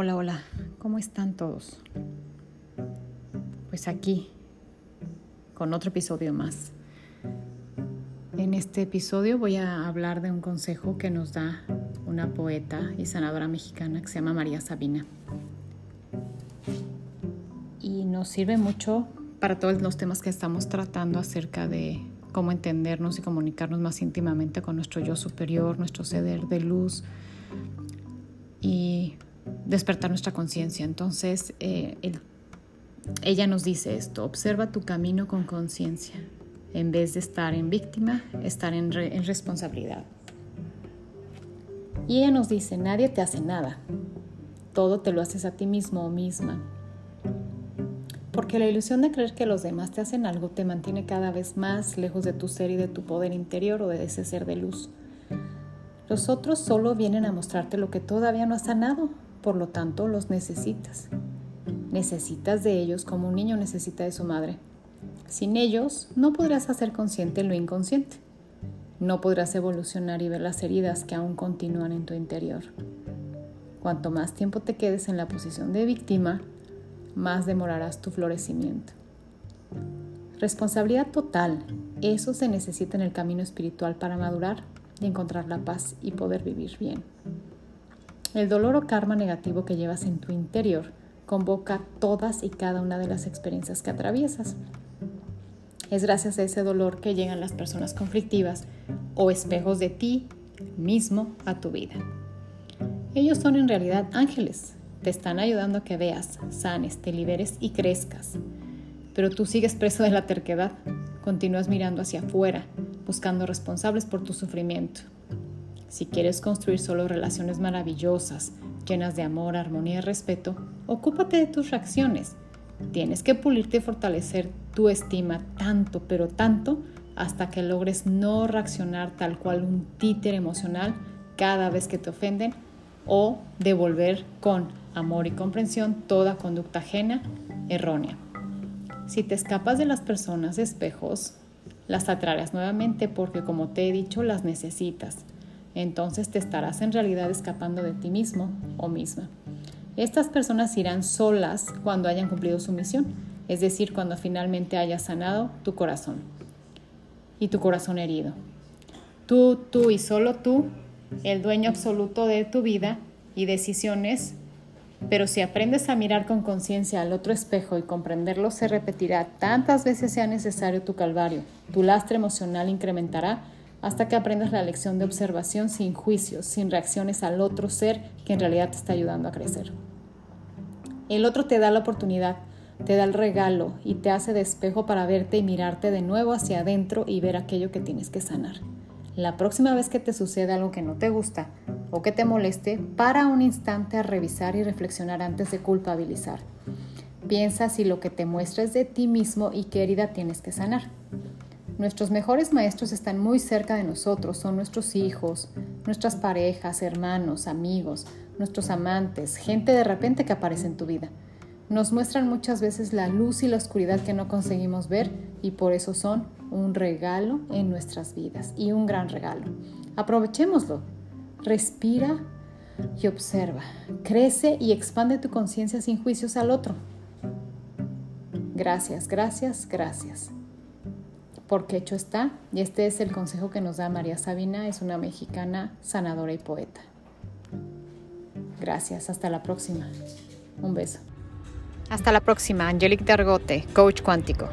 Hola, hola, ¿cómo están todos? Pues aquí, con otro episodio más. En este episodio voy a hablar de un consejo que nos da una poeta y sanadora mexicana que se llama María Sabina. Y nos sirve mucho para todos los temas que estamos tratando acerca de cómo entendernos y comunicarnos más íntimamente con nuestro yo superior, nuestro ceder de luz y despertar nuestra conciencia. Entonces, eh, ella nos dice esto, observa tu camino con conciencia. En vez de estar en víctima, estar en, en responsabilidad. Y ella nos dice, nadie te hace nada. Todo te lo haces a ti mismo o misma. Porque la ilusión de creer que los demás te hacen algo te mantiene cada vez más lejos de tu ser y de tu poder interior o de ese ser de luz. Los otros solo vienen a mostrarte lo que todavía no has sanado, por lo tanto los necesitas. Necesitas de ellos como un niño necesita de su madre. Sin ellos no podrás hacer consciente lo inconsciente. No podrás evolucionar y ver las heridas que aún continúan en tu interior. Cuanto más tiempo te quedes en la posición de víctima, más demorarás tu florecimiento. Responsabilidad total, eso se necesita en el camino espiritual para madurar y encontrar la paz y poder vivir bien. El dolor o karma negativo que llevas en tu interior convoca todas y cada una de las experiencias que atraviesas. Es gracias a ese dolor que llegan las personas conflictivas o espejos de ti mismo a tu vida. Ellos son en realidad ángeles, te están ayudando a que veas, sanes, te liberes y crezcas. Pero tú sigues preso de la terquedad, continúas mirando hacia afuera, buscando responsables por tu sufrimiento. Si quieres construir solo relaciones maravillosas, llenas de amor, armonía y respeto, ocúpate de tus reacciones. Tienes que pulirte y fortalecer tu estima tanto, pero tanto, hasta que logres no reaccionar tal cual un títer emocional cada vez que te ofenden o devolver con amor y comprensión toda conducta ajena, errónea. Si te escapas de las personas espejos, las atraerás nuevamente porque como te he dicho, las necesitas entonces te estarás en realidad escapando de ti mismo o misma. Estas personas irán solas cuando hayan cumplido su misión, es decir, cuando finalmente hayas sanado tu corazón y tu corazón herido. Tú, tú y solo tú, el dueño absoluto de tu vida y decisiones, pero si aprendes a mirar con conciencia al otro espejo y comprenderlo, se repetirá tantas veces sea necesario tu calvario, tu lastre emocional incrementará hasta que aprendas la lección de observación sin juicios, sin reacciones al otro ser que en realidad te está ayudando a crecer. El otro te da la oportunidad, te da el regalo y te hace despejo para verte y mirarte de nuevo hacia adentro y ver aquello que tienes que sanar. La próxima vez que te suceda algo que no te gusta o que te moleste, para un instante a revisar y reflexionar antes de culpabilizar. Piensa si lo que te muestra es de ti mismo y qué herida tienes que sanar. Nuestros mejores maestros están muy cerca de nosotros, son nuestros hijos, nuestras parejas, hermanos, amigos, nuestros amantes, gente de repente que aparece en tu vida. Nos muestran muchas veces la luz y la oscuridad que no conseguimos ver y por eso son un regalo en nuestras vidas y un gran regalo. Aprovechémoslo. Respira y observa. Crece y expande tu conciencia sin juicios al otro. Gracias, gracias, gracias porque hecho está. Y este es el consejo que nos da María Sabina, es una mexicana sanadora y poeta. Gracias, hasta la próxima. Un beso. Hasta la próxima, Angelique Dargote, coach cuántico.